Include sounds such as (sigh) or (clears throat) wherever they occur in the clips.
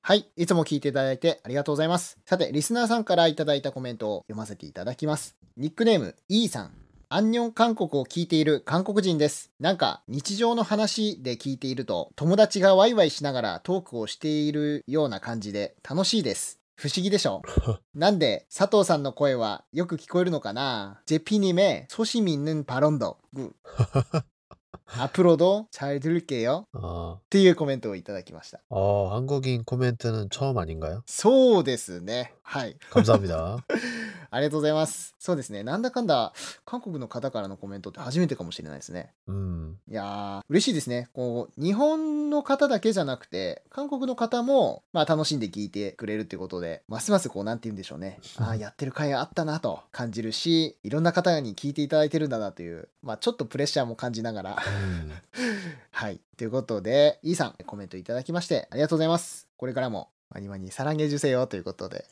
はい。いつも聞いていただいてありがとうございます。さて、リスナーさんからいただいたコメントを読ませていただきます。ニックネーム、E さん。アンニョン韓国を聞いている韓国人です。なんか日常の話で聞いていると友達がワイワイしながらトークをしているような感じで楽しいです。不思議でしょ(laughs) なんで、佐藤さんの声はよく聞こえるのかな JP님의 소심 있는 (laughs) 발언도 굿. 앞으로도 잘 들을게요. 어, っていうコメントをいただきました。 어, 한국인 코멘트는 처음 아닌가요? そうですね。はい。 감사합니다. (laughs) ありがとうございます。そうですね。なんだかんだ、韓国の方からのコメントって初めてかもしれないですね。 음, いやー、嬉しいですね。こう、日本の方だけじゃなくて、韓国の方も、まあ、楽しんで聞いてくれるってことで、ますますこう、なんて言うんでしょうね。(laughs) ああ、やってる回あったなと感じるし、いろんな方に聞いていただいてるんだなという、まあ、ちょっとプレッシャーも感じながら、 음. (laughs) はい。ということで、イーさん、コメントいただきまして、ありがとうございます。これからも、マニマニサランゲジュセよということで、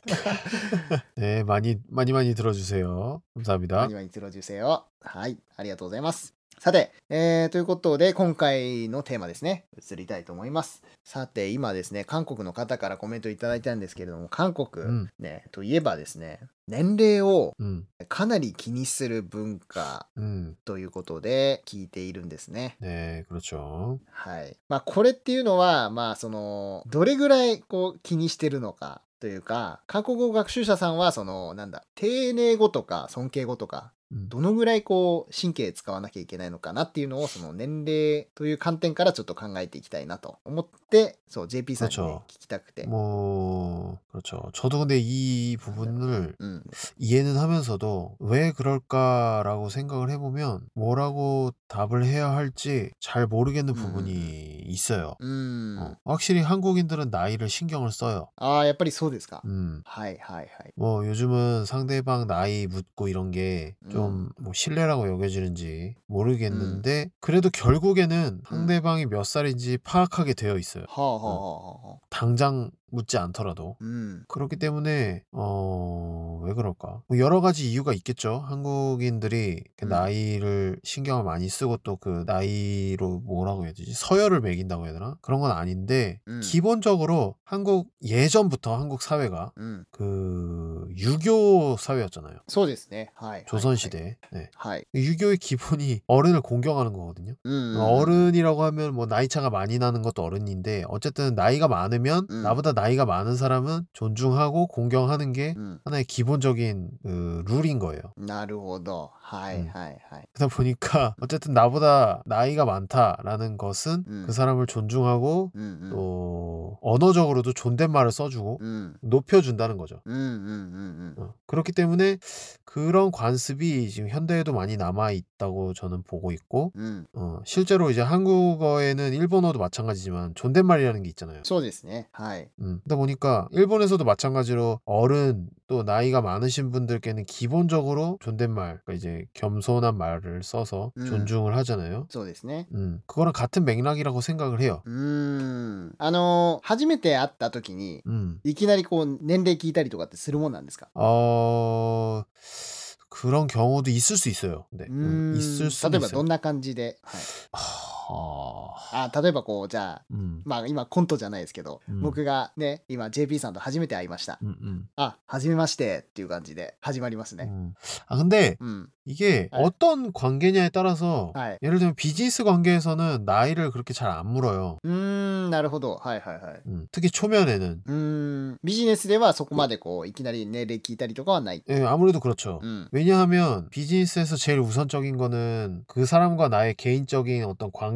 네, (laughs) 많이 많이 많이 들어주세요. マ 감사합니다. ニマニツロ受精を。はい、ありがとうございます。 さて、えー、ということで、今回のテーマですね、移りたいと思います。さて、今ですね、韓国の方からコメントいただいたんですけれども、韓国、うんね、といえばですね、年齢を 음, かなり気にする文化 음, ということで聞いているんですね。 네, 그렇죠. はい。まあ、これっていうのは、まあ、その、どれぐらい、こう、気にしてるのか。 というか、韓国語学習者さんは、その、なんだ、丁寧語とか尊敬語とか、 음, どのぐらいこう神経使わなきゃいけないのかなっていうのをその年齢という観点からちょっと考えていきたいなと思ってそう JP さんに、ね그렇죠 聞きたくて、 뭐 그렇죠. 저도 근데 이 부분을 うん、 이해는 하면서도 왜 그럴까라고 생각을 해보면 뭐라고 답을 해야 할지 잘 모르겠는 음, 부분이 있어요. うーん、 어, 확실히 한국인들은 나이를 신경을 써요. ああやっぱりそう ですか、 음, はいはいはい 뭐 요즘은 상대방 나이 묻고 이런 게 좀 뭐 신뢰라고 여겨지는지 모르겠는데 그래도 결국에는 상대방이 몇 살인지 파악하게 되어 있어요. はあはあはあはあ 당장 묻지 않더라도. うん、 그렇기 때문에 어, 왜 그럴까? 뭐 여러 가지 이유가 있겠죠. 한국인들이 그 음. 나이를 신경을 많이 쓰고 또 그 나이로 뭐라고 해야 되지? 서열을 매긴다고 해야 되나? 그런 건 아닌데 음. 기본적으로 한국 예전부터 한국 사회가 うん、 그 유교 사회였잖아요. そうですねはい조선 시대. 네. はい、 유교의 기본이 (laughs) 어른을 공경하는 거거든요. うんうん、 어른이라고 하면 뭐 나이 차가 많이 나는 것도 어른인데 어쨌든 나이가 많으면 음. 나보다 나이가 많은 사람은 존중하고 공경하는 게 うん、 하나의 기본적인 그 룰인 거예요. なるほどはいうんはいはい、 그러다 보니까 (laughs) 어쨌든 나보다 나이가 많다라는 것은 음. 그 사람을 존중하고 うんうん、 또 언어적으로도 존댓말을 써주고 うん、 높여준다는 거죠. うんうんうんうん 어, 그렇기 때문에 그런 관습이 지금 현대에도 많이 남아 있다고 저는 보고 있고 うん、 어, 실제로 이제 한국어에는 일본어도 마찬가지지만 존댓말이라는 게 있잖아요. そうですねはい、 음, 그러다 보니까 일본에서도 마찬가지로 어른 또 나이가 많으신 분들께는 기본적으로 존댓말, 그러니까 이제 겸손한 말을 써서 음. 존중을 하잖아요. そうですね 음, 그거랑 같은 맥락이라고 생각을 해요. うーん。あのー初めて会った時に、 음, いきなりこう、年齢聞いたりとかってするもんなんですか 어, 그런 경우도 있을 수 있어요. 네, うー 음, ん。 있을 수 例えば 있어요. どんな感じで。はい、 하... あ例えばこう、じゃあ、 음, まあ今コントじゃないですけど、うん僕がね、今 JP さんと初めて会いました。 음, 음, あ、初めましてっていう感じで始まりますね。 음. 아 근데 うん。 이게 네. 어떤 관계냐에 따라서 네. 예를 들면 비즈니스 관계에서는 나이를 그렇게 잘 안 물어요. うーん、なるほど。はいはいはい。 음, 특히 초면에는 うーん。ビジネスではそこまでこう、いきなり年齢聞いたりとかはない。 예, 아무래도 그렇죠. うん。 왜냐하면 비즈니스에서 제일 우선적인 거는 그 사람과 나의 개인적인 어떤 관계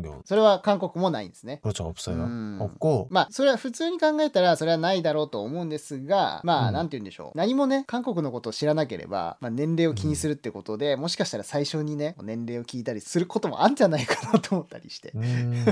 경우. それは韓国もないんですね。 그렇죠. 없어요. 음. 없고 まあ、それは普通に考えたら、それはないだろうと思うんですが、まあ、うんなんて言うんでしょう。何もね、韓国のことを知らなければ、まあ、年齢を気にするってことで、もしかしたら最初にね、年齢を聞いたりすることもあるんじゃないかなと思ったりして。 (laughs) 음,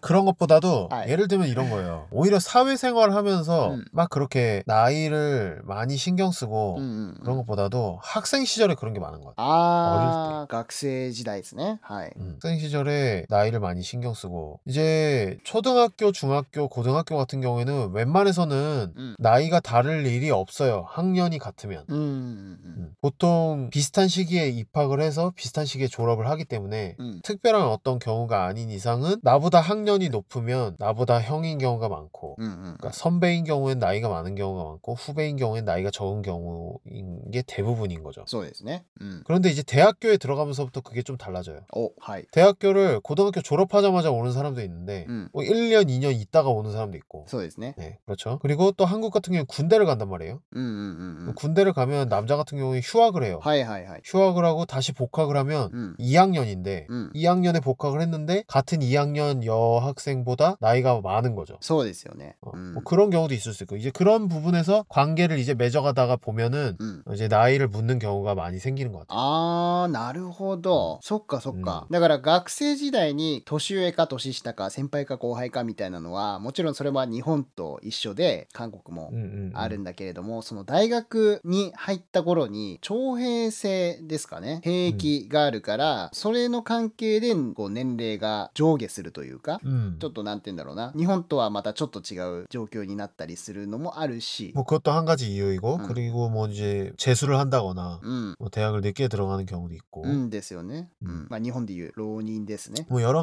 그런 것보다도 아, 예를 들면 이런 거예요. 오히려 사회생활을 하면서 음. 막 그렇게 나이를 많이 신경 쓰고 うんうんうん 그런 것보다도 학생 시절에 그런 게 많은 것 같아요. ああ、学生時代ですね。はい。 음, 학생 시절에 나이를 많이 이 많이 신경 쓰고 이제 초등학교, 중학교, 고등학교 같은 경우에는 웬만해서는 음. 나이가 다를 일이 없어요. 학년이 같으면 음. 음, 음. 음. 보통 비슷한 시기에 입학을 해서 비슷한 시기에 졸업을 하기 때문에 특별한 어떤 경우가 아닌 이상은 나보다 학년이 높으면 나보다 형인 경우가 많고 그러니까 선배인 경우엔 나이가 많은 경우가 많고 후배인 경우엔 나이가 적은 경우인 게 대부분인 거죠. 네? 그런데 이제 대학교에 들어가면서부터 그게 좀 달라져요. 오, 대학교를 고등학교 졸업 하자마자 오는 사람도 있는데 うん。 뭐 1년, 2년 있다가 오는 사람도 있고 そうですね。 네, 그렇죠. 그리고 또 한국 같은 경우는 군대를 간단 말이에요. うんうんうんうん。 군대를 가면 남자 같은 경우에 휴학을 해요. はいはいはい。 휴학을 하고 다시 복학을 하면 うん。 2학년인데 うん。 2학년에 복학을 했는데 같은 2학년 여학생보다 나이가 많은 거죠. そうですよね。 어, うん。 뭐 그런 경우도 있을 수 있고 이제 그런 부분에서 관계를 이제 맺어가다가 보면은 うん。 이제 나이를 묻는 경우가 많이 생기는 것 같아요. あー、なるほど。そっかそっか。だから学生時代に 年上か年下か先輩か後輩かみたいなのは、もちろんそれは日本と一緒で、韓国も 음, 음, 음. あるんだけれども、その大学に入った頃に徴兵制ですかね兵役があるから、それの関係でこう年齢が上下するというか 음. ちょっとなんて言うんだろうな日本とはまたちょっと違う状況になったりするのもあるし 뭐 그것도 한 가지 이유이고 음. 그리고 뭐 이제 재수를 한다거나 うん、 뭐 대학을 늦게 들어가는 경우도 있고 うんですよね、ううんんまあ、日本でいう浪人ですね 뭐 여러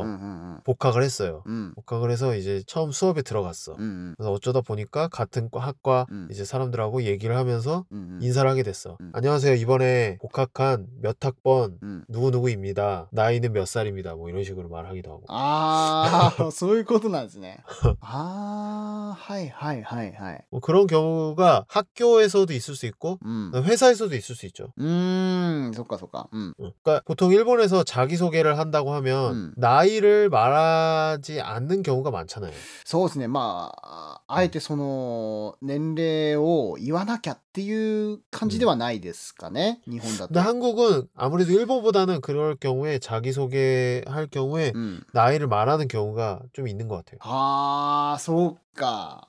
んうん 복학을 했어요. うんうん 복학을 해서 이제 처음 수업에 들어갔어. うんうん 그래서 어쩌다 보니까 같은 과- 학과 음. 이제 사람들하고 얘기를 하면서 うんうん 인사를 하게 됐어. 음. 안녕하세요. 이번에 복학한 몇 학번 うん 누구누구입니다. 나이는 몇 살입니다. 뭐 이런 식으로 말하기도 하고. あ(laughs) あそういうことなんですね(laughs) ああはいはいはいはい 뭐 그런 경우가 학교에서도 있을 수 있고 うん、 회사에서도 있을 수 있죠. うーんそっかそっかうん 응. 그러니까 보통 일본에서 자기소개를 한다고 하면 음. 나이를 말하지 않는 경우가 많잖아요. そうですねまああえてその年齢を言わなきゃっていう感じではないですかね、日本だと 근데 한국은 아무래도 일본보다는 그럴 경우에 자기소개할 경우에 うん、 나이를 말하는 경우가 좀 있는 것 같아요. ああそうか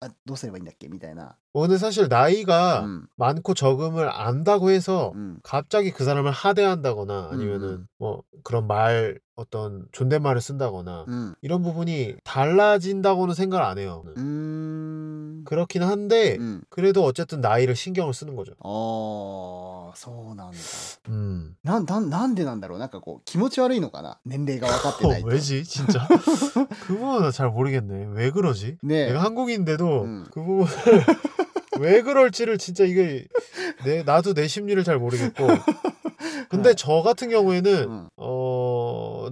あどうすればいいんだっけみたいな 뭐 근데 사실 나이가 うん 많고 적음을 안다고 해서 うん 갑자기 그 사람을 하대한다거나 음, 아니면은 음. 뭐 그런 말 어떤 존댓말을 쓴다거나 うん 이런 부분이 달라진다고는 생각을 안 해요. うーん 그렇긴 한데 うん 그래도 어쨌든 나이를 신경을 쓰는 거죠. ああそうなんだ 음. なんなんなんでなんだろうなんかこう気持ち悪いのかな年齢が分かってない 어, と 왜지 (laughs) 진짜? (laughs) 그 부분은 잘 모르겠네. 왜 그러지? ね 내가 한국인데도 음. 그 부분을 (laughs) 왜 그럴지를 진짜 이게 내 나도 내 심리를 잘 모르겠고. 근데 네. 저 같은 경우에는 うん、 어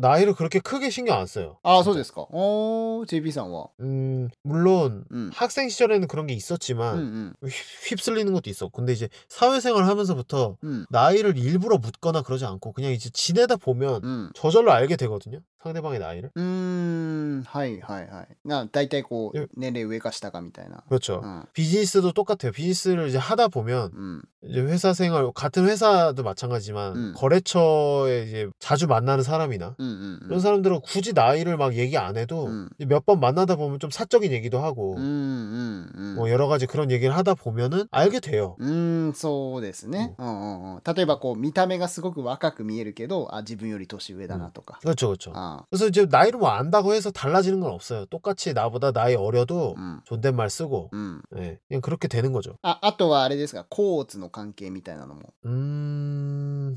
나이를 그렇게 크게 신경 안 써요. ああそうですかおー JP さんは 음 물론 うん 학생 시절에는 그런 게 うん 있었지만 うん 휩- 휩쓸리는 것도 있어. 근데 이제 사회생활 하면서부터 うん 나이를 일부러 묻거나 그러지 않고 그냥 이제 지내다 보면 うん 저절로 알게 되거든요. 상대방의 나이를? うーん、はいはいはい。な、大体こえう、年齢上か下かみたいな。 그렇죠. うん。 비즈니스도 똑같아요. 비즈니스를 이제 하다 보면 うん。 이제 회사 생활 같은 회사도 마찬가지지만 음. 거래처에 이제 자주 만나는 사람이나 うんうんう 이런 ん。 사람들은 굳이 나이를 막 얘기 안 해도 음. 몇 번 만나다 보면 좀 사적인 얘기도 하고 うんうんうん。 뭐 여러 가지 그런 얘기를 하다 보면은 알게 돼요. うーん、そうですね。うんうんうん。例えばこう、見た目がすごく若く見えるけど、あ、自分より年上だなとか。 그렇죠, 그렇죠. あ 그래서 이제 나이를 뭐 안다고 해서 달라지는 건 없어요. 똑같이 나보다 나이 어려도 うん。 존댓말 쓰고 うん。 예, 그냥 그렇게 되는 거죠. あ、あとはあれですか、コーツの関係みたいなのも。 음,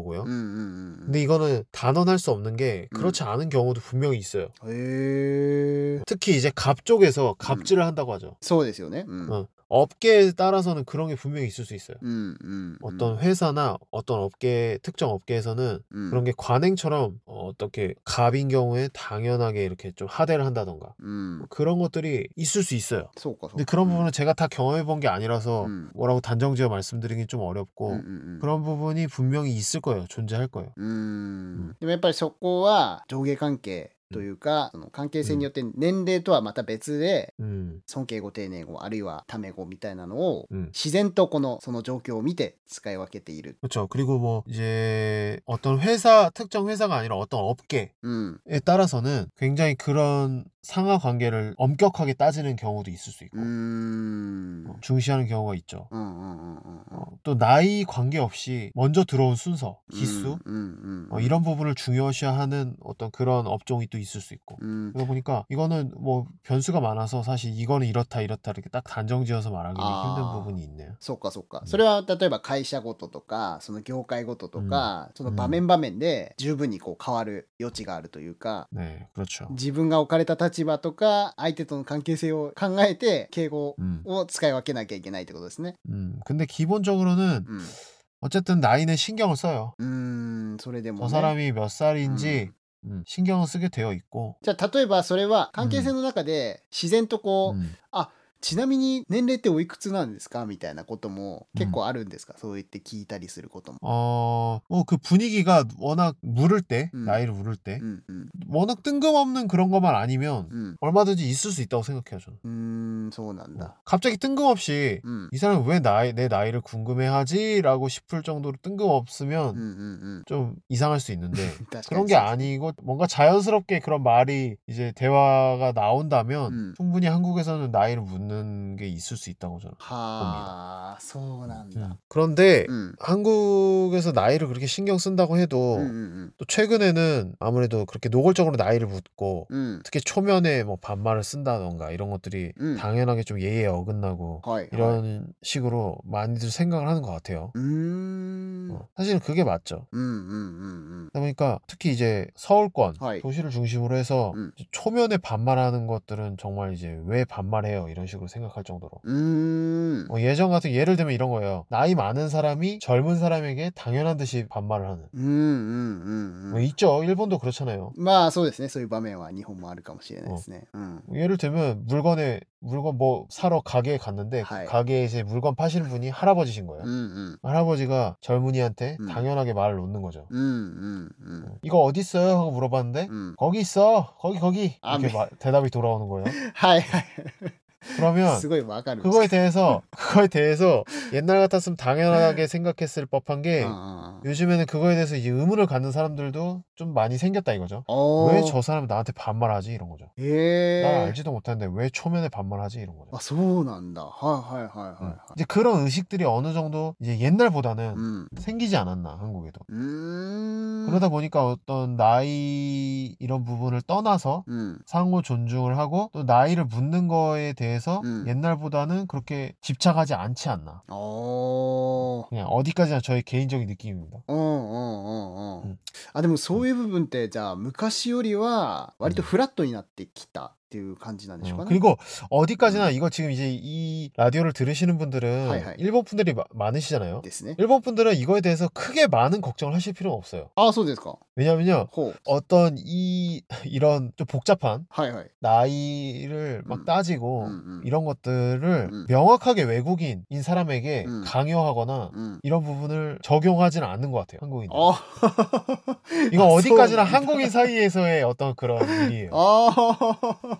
요. うんうんうん。 근데 이거는 단언할 수 없는 게 음. 그렇지 않은 경우도 분명히 있어요. へえ。 특히 이제 갑 쪽에서 갑질을 한다고 하죠. そうですよね。うん。 어. 업계에 따라서는 그런 게 분명히 있을 수 있어요. うんうん。 어떤 회사나 어떤 업계 특정 업계에서는 うん、 그런 게 관행처럼 어, 어떻게 갑인 경우에 당연하게 이렇게 좀 하대를 한다던가 うん。 그런 것들이 있을 수 있어요. そうかそうか。 근데 그런 부분은 제가 다 경험해 본 게 아니라서 음. 뭐라고 단정지어 말씀드리긴 좀 어렵고 うんうんうん。 그런 부분이 분명히 있을 거예요. 존재할 거예요. うーんでもやっぱりそこは上下関係 というか、その関係性によって年齢とはまた別で 음, 尊敬語丁寧語あるいはタメ語みたいなのを 음. 自然とこのその状況を見て使い分けている。 그렇죠. 그리고 뭐 이제 어떤 회사 특정 회사가 아니라 어떤 업계에 うん。 따라서는 굉장히 그런 상하 관계를 엄격하게 따지는 경우도 있을 수 있고 うーん。 어, 중시하는 경우가 있죠. うんうんうんうんうん。 어, 또 나이 관계없이 먼저 들어온 순서, 기수 うんうんうん。 어, 이런 부분을 중요시하는 어떤 그런 업종이 또 있을 수 있고 うん。 그러다 보니까 이거는 뭐 변수가 많아서 사실 이거는 이렇다 이렇다 이렇게 딱 단정지어서 말하기 아. 힘든 부분이 있네요. そうかそうか。うんそれは例えば会社ごととか、その業界ごととか、その場面場面で十分にこう変わる余地があるというか、 네, 그렇죠. 自分が置かれた立 場とか相手との関係性を考えて敬語 음, を使い分けなきゃいけないってことですね。 음, 근데 기본적으로는 うん。 어쨌든 나이는 신경을 써요. うーん、それでも、 저 ね。 사람이 몇 살인지 음, 신경을 쓰게 되어 있고 じゃあ例えばそれは関係性の中で自然とこう、 음, ちなみに年齢っておいくつなんですかみたいなことも結構あるんですか、そう言って聞いたりすることも。 어, 뭐 그 분위기가 워낙 물을 때, 음. 나이를 물을 때, うんうん。 워낙 뜬금없는 그런 것만 아니면 うん。 얼마든지 있을 수 있다고 생각해요, 저는. うーん、そうなんだ。 갑자기 뜬금없이 うん。 이 사람이 왜 나이, 내 나이를 궁금해하지? 라고 싶을 정도로 うん 뜬금없으면 うんうん。 좀 이상할 수 있는데 (laughs) 確かに 그런 게 아니고 뭔가 자연스럽게 그런 말이 이제 대화가 나온다면 음. 충분히 한국에서는 나이를 묻는 없는 게 있을 수 있다고 저는 봅니다. 소난다. 음. 그런데 음. 한국에서 나이를 그렇게 신경 쓴다고 해도 음, 또 최근에는 아무래도 그렇게 노골적으로 나이를 묻고 특히 초면에 뭐 반말을 쓴다던가 이런 것들이 당연하게 좀 예의에 어긋나고 어이, 이런 어이. 식으로 많이들 생각을 하는 것 같아요. 어. 사실은 그게 맞죠. 그러니까 특히 이제 서울권 어이. 도시를 중심으로 해서 초면에 반말하는 것들은 정말 이제 왜 반말해요 이런 식으로 생각할 정도로 うーん。 어, 예전 같은 예를 들면 이런 거예요. 나이 많은 사람이 젊은 사람에게 당연한 듯이 반말을 하는 うんうんうんう 뭐 ん。 있죠. 일본도 그렇잖아요. まあそうですね。そういう場面は日本もあるかもしれないですね。うん。 예를 들면 물건에 물건 뭐 사러 가게에 갔는데 그 하이. 가게에 이제 물건 파시는 분이 할아버지신 거예요. うんうん。 할아버지가 젊은이한테 음. 당연하게 말을 놓는 거죠. うんうんうん。 어, 이거 어디 있어요? 하고 물어봤는데 うん。 거기 있어. 거기 거기 아, 이렇게 네. 마- 대답이 돌아오는 거예요. (laughs) はいはい。 그러면 그거에 대해서 그거에 대해서 옛날 같았으면 당연하게 생각했을 법한 게 아. 요즘에는 그거에 대해서 이 의문을 갖는 사람들도 좀 많이 생겼다 이거죠. 어. 왜저 사람 나한테 반말하지 이런 거죠. 예. 나 알지도 못하는데 왜 초면에 반말하지 이런 거죠. 아, 소난다. 하하하하. 응. 이제 그런 의식들이 어느 정도 이제 옛날보다는 음. 생기지 않았나 한국에도. 음. 그러다 보니까 어떤 나이 이런 부분을 떠나서 うん。 상호 존중을 하고 또 나이를 묻는 거에 대해서 음. 옛날보다는 그렇게 집착하지 않지 않나. おー。 그냥 어디까지나 저의 개인적인 느낌입니다. うんうんうんうん。うんあ、でもそうい いう部分ってじゃあ昔よりは割とフラットになってきた っていう感じなんでしょう 어, かね。 그리고 어디까지나 이거 지금 이제 이 라디오를 들으시는 분들은 하이, 하이. 일본 분들이 마- 많으시잖아요. ですね。 일본 분들은 이거에 대해서 크게 많은 걱정을 하실 필요는 없어요. ああそうですか。 왜냐면요. ほう。 어떤 이 이런 좀 복잡한 はいはい。 나이를 막 음. 따지고 음, 음. 이런 것들을 음. 명확하게 외국인인 사람에게 음. 강요하거나 うん。 이런 부분을 적용하지는 않는 것 같아요. 한국인들. あ이거 아, (laughs) 어디까지나 소- 한국인 사이에서의 어떤 그런 일이에요. ああ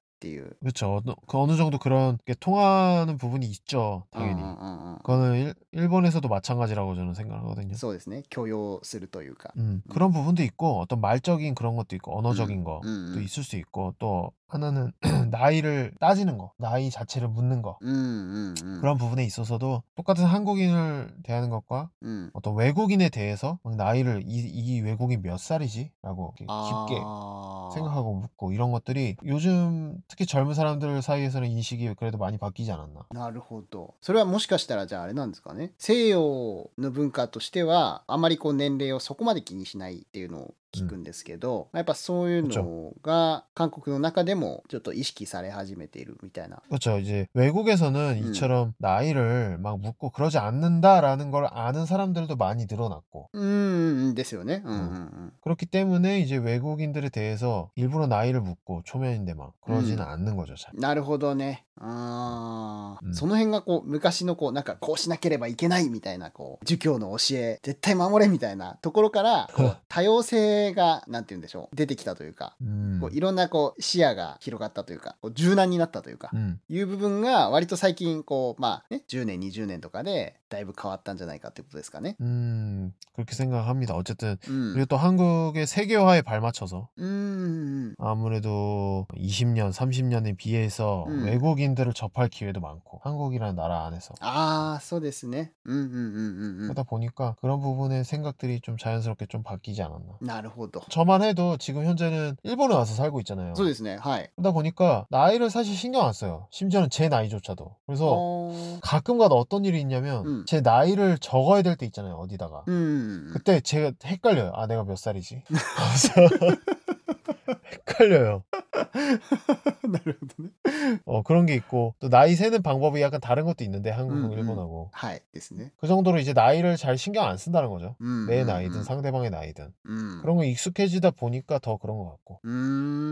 っていう。 그렇죠. 어느, 그 어느 정도 그런 게 통하는 부분이 있죠. うんうん 당연히. うんうん 그거는 일, 일본에서도 마찬가지라고 저는 생각하거든요. そうですね許容するというか。 음, 그런 부분도 있고 어떤 말적인 그런 것도 있고 언어적인 것도 음, 음. 있을 수 있고 또 하나는 (clears throat) 나이를 따지는 거, 나이 자체를 묻는 거 うんうんうん。 그런 부분에 있어서도 똑같은 한국인을 대하는 것과 うん。 어떤 외국인에 대해서 막 나이를 이, 이 외국인 몇 살이지?라고 이렇게 깊게 あー 생각하고 묻고 이런 것들이 요즘 특히 젊은 사람들 사이에서는 인식이 그래도 많이 바뀌지 않았나. なるほど。それはもしかしたらじゃああれなんですかね。 西洋の文化としてはあまりこう年齢をそこまで気にしないっていうのを聞くんですけど、やっぱそういうのが韓国の中でもちょっと意識され始めているみたいな。 그렇죠. 이제 외국에서는 음. 이처럼 나이를 막 묻고 그러지 않는다라는 걸 아는 사람들도 많이 늘어났고 うーんですよね。うんうんうん。 그렇기 때문에 이제 외국인들에 대해서 일부러 나이를 묻고 초면인데 막 그러지는 음. 않는 거죠. 잘. なるほどね。あーうんその辺がこう昔のこうなんかこうしなければいけないみたいなこう儒教の教え絶対守れみたいなところからこう(laughs) 多様性 がなんて言うんでしょう出てきたというか、 음. こういろんなこう視野が広がったというかこう柔軟になったというか、 음. いう部分が割と最近こうまあね10年20年とかでだいぶ変わったんじゃないかってことですかね。 음, 그렇게 생각합니다. 어쨌든 うん。 그리고 또 한국의 세계화에 발맞춰서 うーん。 아무래도 20년, 30년에 비해서 음. 외국인들을 접할 기회도 많고 한국이라는 나라 안에서 ああそうですね。うんうんうんうんうん。 그러다 보니까 그런 부분의 생각들이 좀 자연스럽게 좀 바뀌지 않았나. なるほど。 저만 해도 지금 현재는 일본에 와서 살고 있잖아요. そうですね。はい。 그러다 보니까 나이를 사실 신경 안 써요. 심지어는 제 나이조차도. 그래서 おー 가끔가다 어떤 일이 있냐면 음. 제 나이를 적어야 될 때 있잖아요. 어디다가. うん。 그때 제가 헷갈려요. 아 내가 몇 살이지? 그래서 (laughs) (laughs) 헷갈려요. (laughs) なるほどね。 어 그런 게 있고 또 나이 세는 방법이 약간 다른 것도 있는데 한국하고 음, 음. 일본하고 はい。ですね。 그 정도로 이제 나이를 잘 신경 안 쓴다는 거죠. うん。 내 うん 나이든 상대방의 나이든 うん。 그런 거 익숙해지다 보니까 더 그런 것 같고 うーん。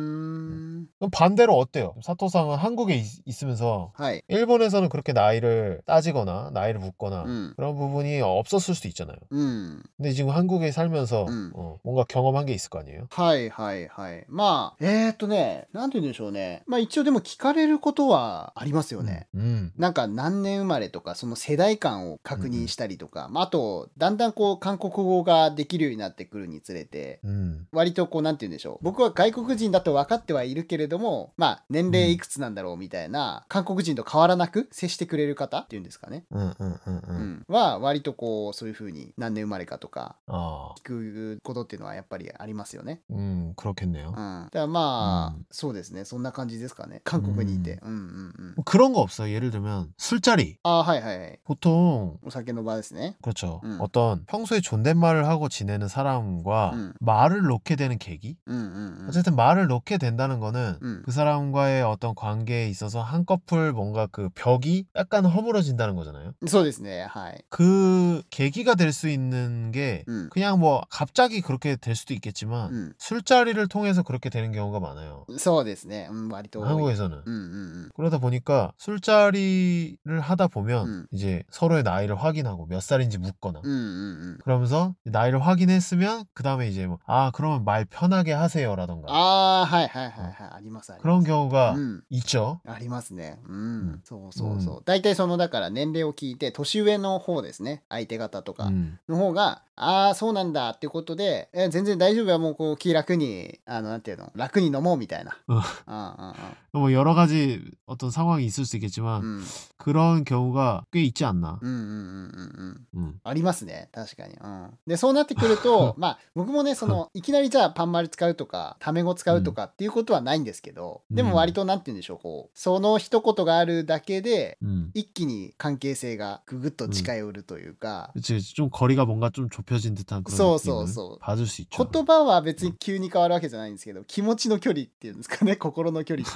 그럼 반대로 어때요? 사토상은 한국에 있, 있으면서 はい。 일본에서는 그렇게 나이를 따지거나 나이를 묻거나 うん。 그런 부분이 없었을 수도 있잖아요. うん。 근데 지금 한국에 살면서 음. 어, 뭔가 경험한 게 있을 거 아니에요? はいはいはい。まあ、えーっとね、なんて言うんでしょうね。まあ一応でも聞かれることはありますよね。 음. なんか何年生まれとかその世代間を確認したりとか、まあ、あとだんだんこう韓国語ができるようになってくるにつれて 음. 割とこうなんて言うんでしょう僕は外国人だと分かってはいるけれど もまあ年齢いくつなんだろうみたいな、韓国人と変わらなく接してくれる方っていうんですかね、 음, 음, 음, う 음. んは割とこうそういうふうに何年生まれかとか 아, 聞くことっていうのはやっぱりありますよね。 음, 그렇겠네요. うん、だからまあ、うんそうですねそんな感じですかね韓国にいて、うん、うんうん뭐 그런 거 없어요. 예를 들면 술자리. ああはいはいはい 보통 お酒の場ですね 그렇죠. 음. 어떤 평소에 존댓말을 하고 지내는 사람과 음. 말을 놓게 되는 계기? うんうんうん 어쨌든 말을 놓게 된다는 거는 음. 그 사람과의 어떤 관계에 있어서 한꺼풀 뭔가 그 벽이 약간 허물어진다는 거잖아요. そうですねはい、 그 계기가 될 수 있는 게 うん、 그냥 뭐 갑자기 그렇게 될 수도 있겠지만 うん 술자리를 통해서 그렇게 되는 경우가 많아요. そうですね、うん、割と多い 한국에서는. うんうん 그러다 보니까 술자리를 하다 보면 음. 이제 서로의 나이를 확인하고 몇 살인지 묻거나 うんうんうんうん 그러면서 나이를 확인했으면 그 다음에 이제 뭐 아 그러면 말 편하게 하세요라던가 ああはいはいはいはいあ ります 그런 경우가 있죠、うん、あります。ね、うん、うん、そうそうそう、大体そのだから年齢を聞いて年上の方ですね。相手方とかの方がああそうなんだっていうことでえ全然大丈夫はもうこう気楽にあのなんていうの楽に飲もうみたいな。うんうんうん 뭐 여러 가지 어떤 상황이 있을 수 있겠지만 うんうん 그런 경우가 꽤 있지 않나. うんうんうんうんうん。 음. ありますね確かに、うん、でそうなってくると(laughs) まあ僕もねそのいきなりじゃあパン丸使うとかタメ語使うとかっていうことはないんですけど、うんでも割となんて言うんでしょうこうその一言があるだけで 음. 一気に関係性がぐぐっと近寄るというか、 그치, 좀 거리가 뭔가 좀 좁혀 巨人とタンクローそう。そうそう。言葉は別に急に変わるわけじゃないんですけど、気持ちの距離っていうんですかね、(laughs) 心の距離、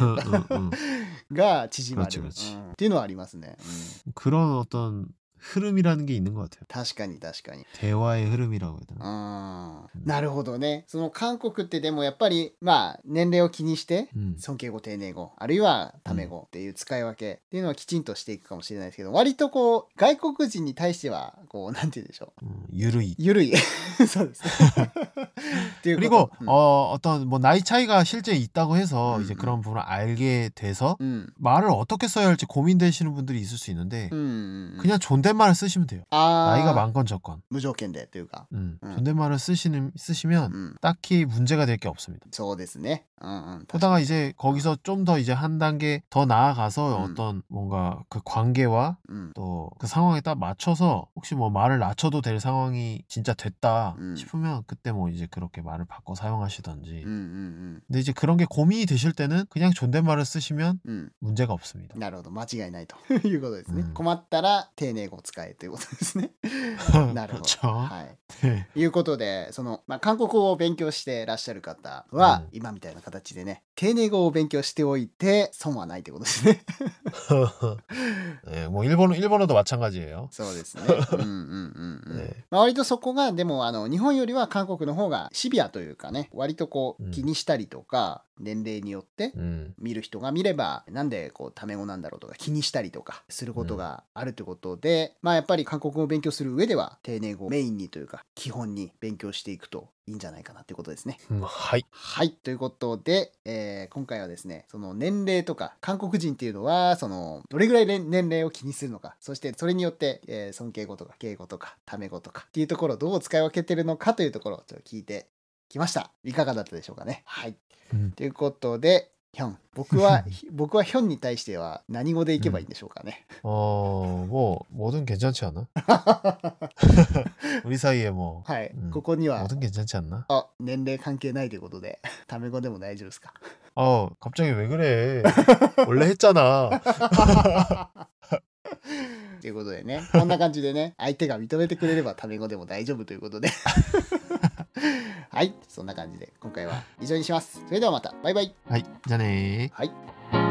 が縮まる、っていうのはありますね。うん、クロ 흐름이라는 게 있는 것 같아요. 確かに確かに 대화의 흐름이라고 해야 う 되나? んなるほどねその韓国ってでもやっぱりまあ年齢を気にして、 음. 尊敬語丁寧語あるいはタメ語っていう使い分けっていうのはきちんとしていくかもしれないですけど割とこう外国人に対してはこうなんて言うんでしょう 음, 유르이. 緩いそうですねっていうこ 그리고 と、うん 어, 어떤 뭐 나이 차이가 실제 있다고 해서 음, 이제 음. 그런 부분을 알게 돼서 うん、 말을 어떻게 써야 할지 고민되시는 분들이 있을 수 있는데 うんうんうん 그냥 존댓말을 쓰시면 돼요. あー 나이가 많건 적건. 無条件でというか、 음, 음. 존댓말을 쓰시는 쓰시면 うん、 딱히 문제가 될 게 없습니다. そうですねうんうん確か 그러다가 이제 거기서 좀 더 이제 한 단계 더 나아가서 음. 어떤 뭔가 그 관계와 うん、 또 그 상황에 딱 맞춰서 혹시 뭐 말을 낮춰도 될 상황이 진짜 됐다 음. 싶으면 그때 뭐 이제 그렇게 말을 바꿔 사용하시던지 うんうん 근데 이제 그런 게 고민이 되실 때는 그냥 존댓말을 쓰시면 うんうん、 문제가 없습니다. なるほど間違いないということですね、うん困ったら丁寧語を (laughs) 使えということですね。(laughs) なるほど。はい。いうことで、その、まあ、韓国語を勉強してらっしゃる方は、うん、今みたいな形でね、丁寧語を勉強しておいて損はないということですね。(laughs) 네, 뭐 일본어 일본어도 마찬가지예요. (laughs) そうですね(laughs) うんうんうんうん、ねまあ、割とそこがでもあの日本よりは韓国の方がシビアというかね割とこううん気にしたりとか、年齢によって 음, 見る人が見ればなんでこうタメ語なんだろうとか気にしたりとかすることがあるということで、まあやっぱり韓国語を勉強する上では丁寧語をメインにというか基本に勉強していくと いいんじゃないかなということですね。うん、はい、はい、ということで、えー、今回はですねその年齢とか韓国人っていうのはそのどれぐらい年齢を気にするのかそしてそれによって、えー、尊敬語とか敬語とかタメ語とかっていうところをどう使い分けてるのかというところをちょっと聞いてきました。いかがだったでしょうかね。はい、うん、ということで、ヒョン僕は(laughs) 僕はヒョンに対しては何語でいけばいいんでしょうかね、 어, 뭐 뭐든 괜찮지 않아? 우리 사이에 뭐 はい、うんここには 뭐든 괜찮지 않나? あ年齢関係ないということでタメ語でも大丈夫ですか 어, 갑자기 왜 그래? 원래 했잖아. ということでね、こんな感じでね、相手が認めてくれればタメ語でも大丈夫ということで。 はい、そんな感じで今回は以上にします。それではまた、バイバイ。はい、じゃあねはい